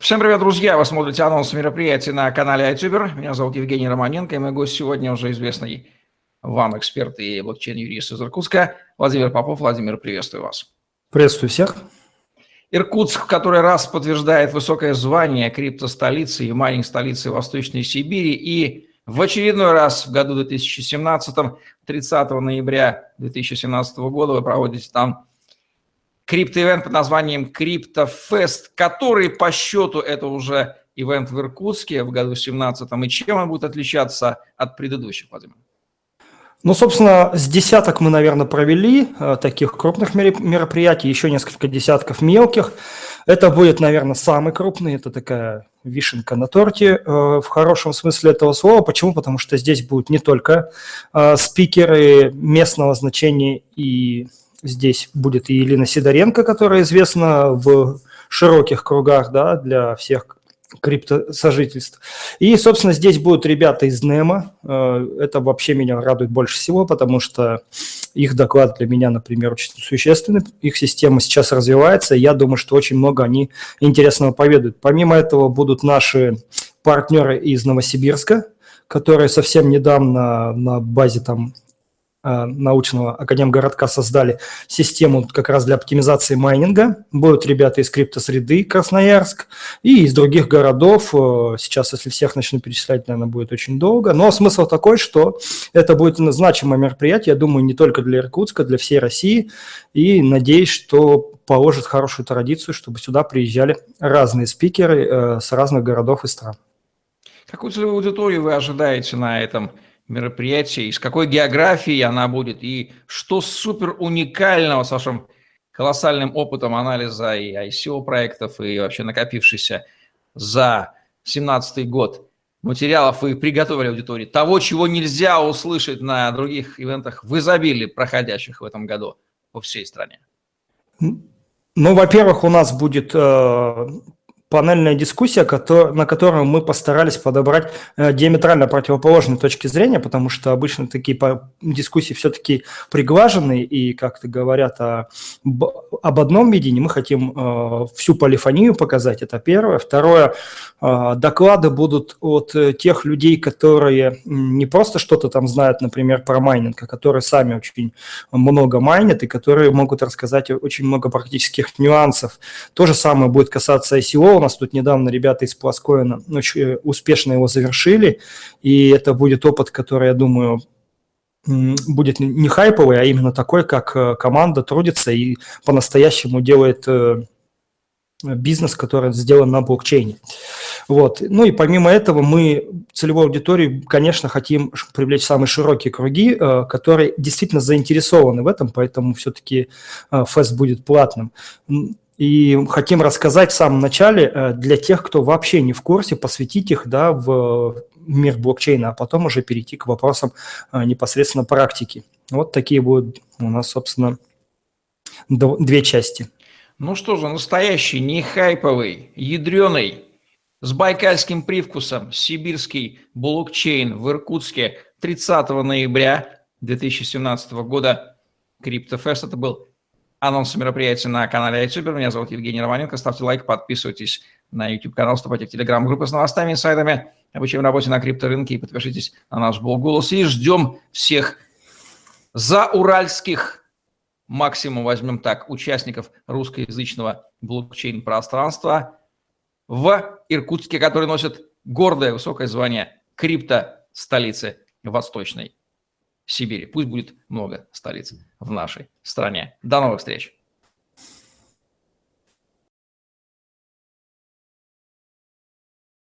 Всем привет, друзья! Вы смотрите анонс мероприятия на канале iTuber. Меня зовут Евгений Романенко, и мой гость сегодня уже известный вам эксперт и блокчейн-юрист из Иркутска Владимир Попов. Владимир, приветствую вас. Приветствую всех. Иркутск в который раз подтверждает высокое звание криптостолицы и майнинг-столицы Восточной Сибири и в очередной раз в году 2017, 30 ноября 2017 года вы проводите там криптоивент под названием CryptoFest, который по счету это уже ивент в Иркутске в году 17 и чем он будет отличаться от предыдущих, Владимир? Ну, собственно, с десяток мы, наверное, провели э, таких крупных мероприятий, еще несколько десятков мелких. Это будет, наверное, самый крупный, это такая вишенка на торте э, в хорошем смысле этого слова. Почему? Потому что здесь будут не только э, спикеры местного значения и Здесь будет и Елена Сидоренко, которая известна в широких кругах да, для всех криптосожительств. И, собственно, здесь будут ребята из НЕМа. Э, это вообще меня радует больше всего, потому что их доклад для меня, например, очень существенный. Их система сейчас развивается, и я думаю, что очень много они интересного поведают. Помимо этого будут наши партнеры из Новосибирска, которые совсем недавно на базе там научного академгородка создали систему как раз для оптимизации майнинга. Будут ребята из криптосреды Красноярск и из других городов. Э, сейчас, если всех начну перечислять, наверное, будет очень долго. Но смысл такой, что это будет значимое мероприятие, я думаю, не только для Иркутска, для всей России. И надеюсь, что положит хорошую традицию, чтобы сюда приезжали разные спикеры э, с разных городов и стран. Какую целевую аудиторию вы ожидаете на этом мероприятие, из какой географии она будет, и что супер уникального с вашим колоссальным опытом анализа и ICO проектов, и вообще накопившийся за 2017 год материалов вы приготовили аудитории, того, чего нельзя услышать на других ивентах в изобилии, проходящих в этом году по всей стране? Ну, во-первых, у нас будет э, панельная дискуссия, на которую мы постарались подобрать э, диаметрально противоположные точки зрения, потому что обычно такие дискуссии все-таки приглаженные и как-то говорят о, об одном видении. Мы хотим э, всю полифонию показать, это первое. Второе, э, доклады будут от тех людей, которые не просто что-то там знают, например, про майнинг, а которые сами очень много майнят и которые могут рассказать очень много практических нюансов. То же самое будет касаться ICO, у нас тут недавно ребята из Пласкоина очень успешно его завершили, и это будет опыт, который, я думаю, будет не хайповый, а именно такой, как э, команда трудится и по-настоящему делает э, бизнес, который сделан на блокчейне. Вот. Ну и помимо этого мы целевой аудитории, конечно, хотим привлечь самые широкие круги, э, которые действительно заинтересованы в этом, поэтому все-таки фест будет платным. И хотим рассказать в самом начале э, для тех, кто вообще не в курсе, посвятить их да, в мир блокчейна, а потом уже перейти к вопросам э, непосредственно практики. Вот такие будут у нас, собственно, две части. Ну что же, настоящий, не хайповый, ядреный, с байкальским привкусом сибирский блокчейн в Иркутске 30 ноября 2017 года. Криптофест это был анонс мероприятия на канале iTuber. Меня зовут Евгений Романенко. Ставьте лайк, подписывайтесь на YouTube-канал, вступайте в Telegram-группы с новостями, инсайдами, обучаем работе на крипторынке и подпишитесь на наш блог «Голос». И ждем всех за уральских, максимум возьмем так, участников русскоязычного блокчейн-пространства в Иркутске, который носит гордое высокое звание крипто-столицы Восточной Сибири. Пусть будет много столиц в нашей стране. До новых встреч!